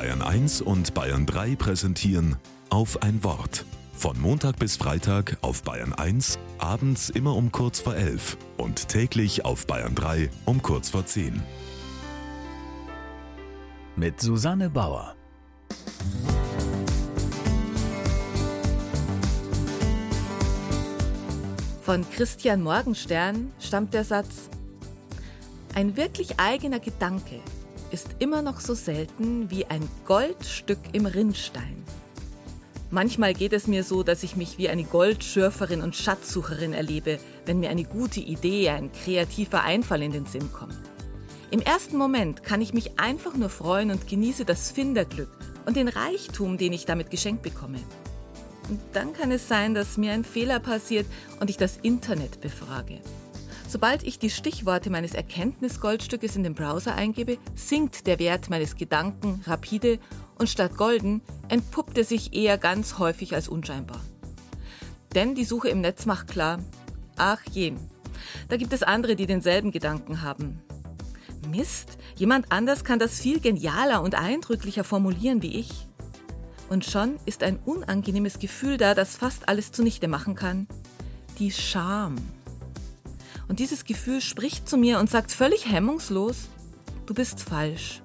Bayern 1 und Bayern 3 präsentieren auf ein Wort. Von Montag bis Freitag auf Bayern 1, abends immer um kurz vor 11 und täglich auf Bayern 3 um kurz vor 10. Mit Susanne Bauer. Von Christian Morgenstern stammt der Satz, ein wirklich eigener Gedanke ist immer noch so selten wie ein Goldstück im Rinnstein. Manchmal geht es mir so, dass ich mich wie eine Goldschürferin und Schatzsucherin erlebe, wenn mir eine gute Idee, ein kreativer Einfall in den Sinn kommt. Im ersten Moment kann ich mich einfach nur freuen und genieße das Finderglück und den Reichtum, den ich damit geschenkt bekomme. Und dann kann es sein, dass mir ein Fehler passiert und ich das Internet befrage. Sobald ich die Stichworte meines Erkenntnisgoldstückes in den Browser eingebe, sinkt der Wert meines Gedanken rapide und statt golden entpuppt er sich eher ganz häufig als unscheinbar. Denn die Suche im Netz macht klar, ach je, da gibt es andere, die denselben Gedanken haben. Mist, jemand anders kann das viel genialer und eindrücklicher formulieren wie ich. Und schon ist ein unangenehmes Gefühl da, das fast alles zunichte machen kann. Die Scham. Und dieses Gefühl spricht zu mir und sagt völlig hemmungslos, du bist falsch.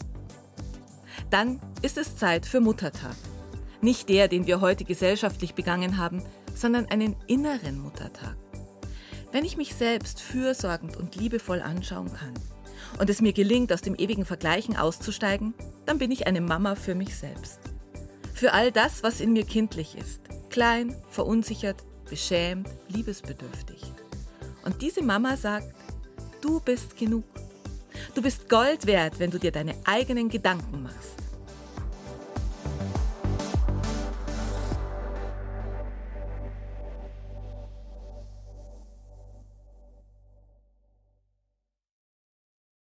Dann ist es Zeit für Muttertag. Nicht der, den wir heute gesellschaftlich begangen haben, sondern einen inneren Muttertag. Wenn ich mich selbst fürsorgend und liebevoll anschauen kann und es mir gelingt, aus dem ewigen Vergleichen auszusteigen, dann bin ich eine Mama für mich selbst. Für all das, was in mir kindlich ist. Klein, verunsichert, beschämt, liebesbedürftig. Und diese Mama sagt, du bist genug. Du bist Gold wert, wenn du dir deine eigenen Gedanken machst.